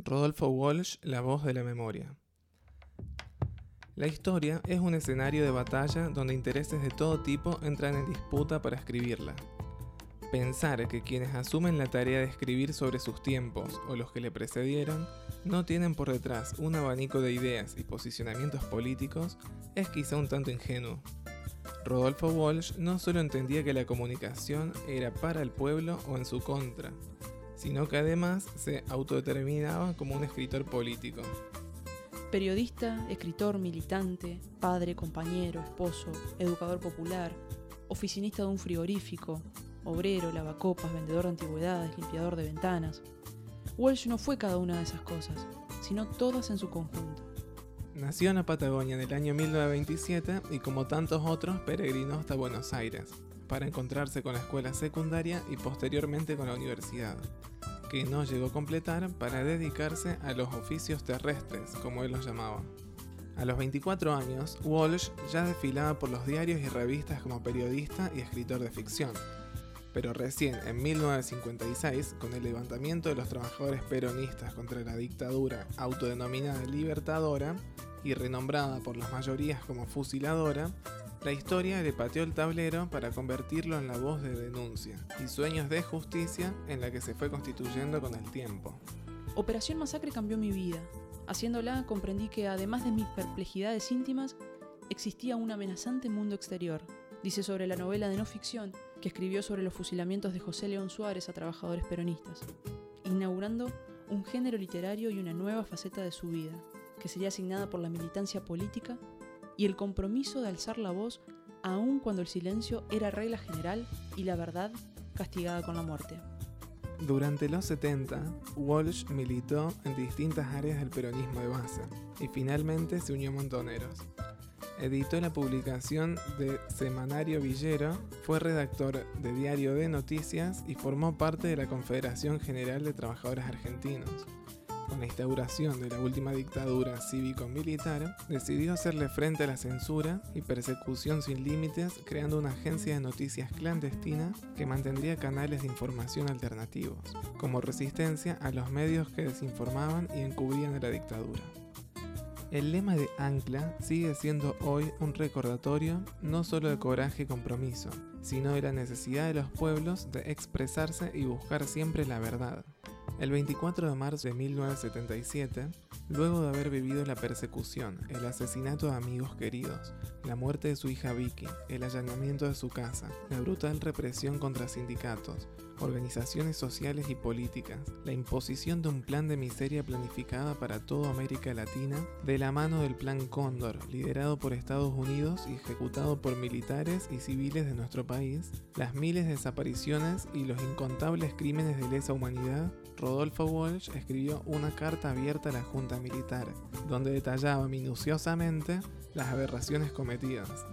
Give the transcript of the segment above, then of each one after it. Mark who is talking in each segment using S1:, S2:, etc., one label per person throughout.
S1: Rodolfo Walsh, La voz de la memoria. La historia es un escenario de batalla donde intereses de todo tipo entran en disputa para escribirla. Pensar que quienes asumen la tarea de escribir sobre sus tiempos o los que le precedieron no tienen por detrás un abanico de ideas y posicionamientos políticos es quizá un tanto ingenuo. Rodolfo Walsh no solo entendía que la comunicación era para el pueblo o en su contra, sino que además se autodeterminaba como un escritor político.
S2: Periodista, escritor, militante, padre, compañero, esposo, educador popular, oficinista de un frigorífico, obrero, lavacopas, vendedor de antigüedades, limpiador de ventanas. Walsh no fue cada una de esas cosas, sino todas en su conjunto.
S1: Nació en la Patagonia en el año 1927 y como tantos otros peregrinó hasta Buenos Aires para encontrarse con la escuela secundaria y posteriormente con la universidad, que no llegó a completar para dedicarse a los oficios terrestres, como él los llamaba. A los 24 años, Walsh ya desfilaba por los diarios y revistas como periodista y escritor de ficción, pero recién en 1956, con el levantamiento de los trabajadores peronistas contra la dictadura autodenominada libertadora y renombrada por las mayorías como fusiladora, la historia le pateó el tablero para convertirlo en la voz de denuncia y sueños de justicia en la que se fue constituyendo con el tiempo.
S2: Operación Masacre cambió mi vida. Haciéndola comprendí que además de mis perplejidades íntimas, existía un amenazante mundo exterior. Dice sobre la novela de no ficción que escribió sobre los fusilamientos de José León Suárez a trabajadores peronistas, inaugurando un género literario y una nueva faceta de su vida, que sería asignada por la militancia política y el compromiso de alzar la voz aun cuando el silencio era regla general y la verdad castigada con la muerte.
S1: Durante los 70, Walsh militó en distintas áreas del peronismo de base y finalmente se unió a Montoneros. Editó la publicación de Semanario Villero, fue redactor de Diario de Noticias y formó parte de la Confederación General de Trabajadores Argentinos con la instauración de la última dictadura cívico-militar, decidió hacerle frente a la censura y persecución sin límites, creando una agencia de noticias clandestina que mantendría canales de información alternativos, como resistencia a los medios que desinformaban y encubrían a la dictadura. El lema de Ancla sigue siendo hoy un recordatorio no solo de coraje y compromiso, sino de la necesidad de los pueblos de expresarse y buscar siempre la verdad. El 24 de marzo de 1977, luego de haber vivido la persecución, el asesinato de amigos queridos, la muerte de su hija Vicky, el allanamiento de su casa, la brutal represión contra sindicatos, organizaciones sociales y políticas, la imposición de un plan de miseria planificada para toda América Latina, de la mano del Plan Cóndor, liderado por Estados Unidos y ejecutado por militares y civiles de nuestro país, las miles de desapariciones y los incontables crímenes de lesa humanidad, Rodolfo Walsh escribió una carta abierta a la Junta Militar, donde detallaba minuciosamente las aberraciones cometidas.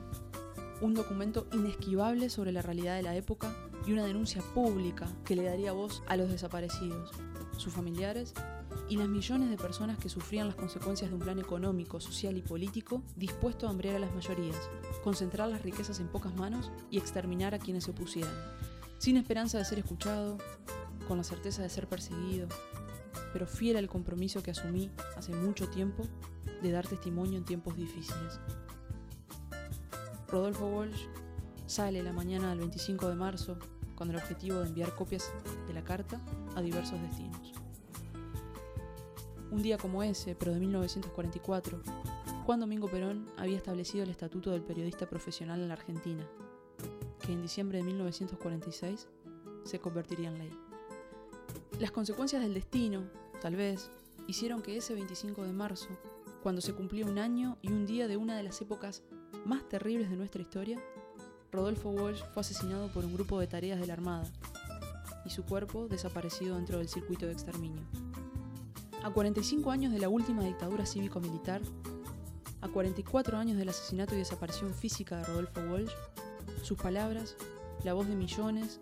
S2: Un documento inesquivable sobre la realidad de la época y una denuncia pública que le daría voz a los desaparecidos, sus familiares y las millones de personas que sufrían las consecuencias de un plan económico, social y político dispuesto a hambriar a las mayorías, concentrar las riquezas en pocas manos y exterminar a quienes se opusieran, sin esperanza de ser escuchado, con la certeza de ser perseguido, pero fiel al compromiso que asumí hace mucho tiempo de dar testimonio en tiempos difíciles. Rodolfo Walsh sale la mañana del 25 de marzo con el objetivo de enviar copias de la carta a diversos destinos. Un día como ese, pero de 1944, Juan Domingo Perón había establecido el Estatuto del Periodista Profesional en la Argentina, que en diciembre de 1946 se convertiría en ley. Las consecuencias del destino, tal vez, hicieron que ese 25 de marzo, cuando se cumplía un año y un día de una de las épocas más terribles de nuestra historia, Rodolfo Walsh fue asesinado por un grupo de tareas de la Armada y su cuerpo desaparecido dentro del circuito de exterminio. A 45 años de la última dictadura cívico-militar, a 44 años del asesinato y desaparición física de Rodolfo Walsh, sus palabras, la voz de millones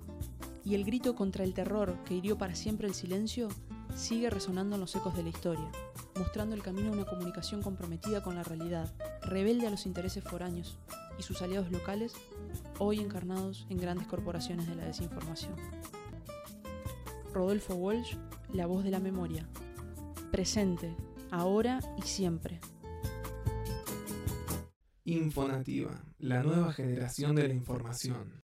S2: y el grito contra el terror que hirió para siempre el silencio sigue resonando en los ecos de la historia, mostrando el camino a una comunicación comprometida con la realidad, rebelde a los intereses foráneos y sus aliados locales, hoy encarnados en grandes corporaciones de la desinformación. Rodolfo Walsh, La voz de la memoria, presente, ahora y siempre.
S1: Infonativa, la nueva generación de la información.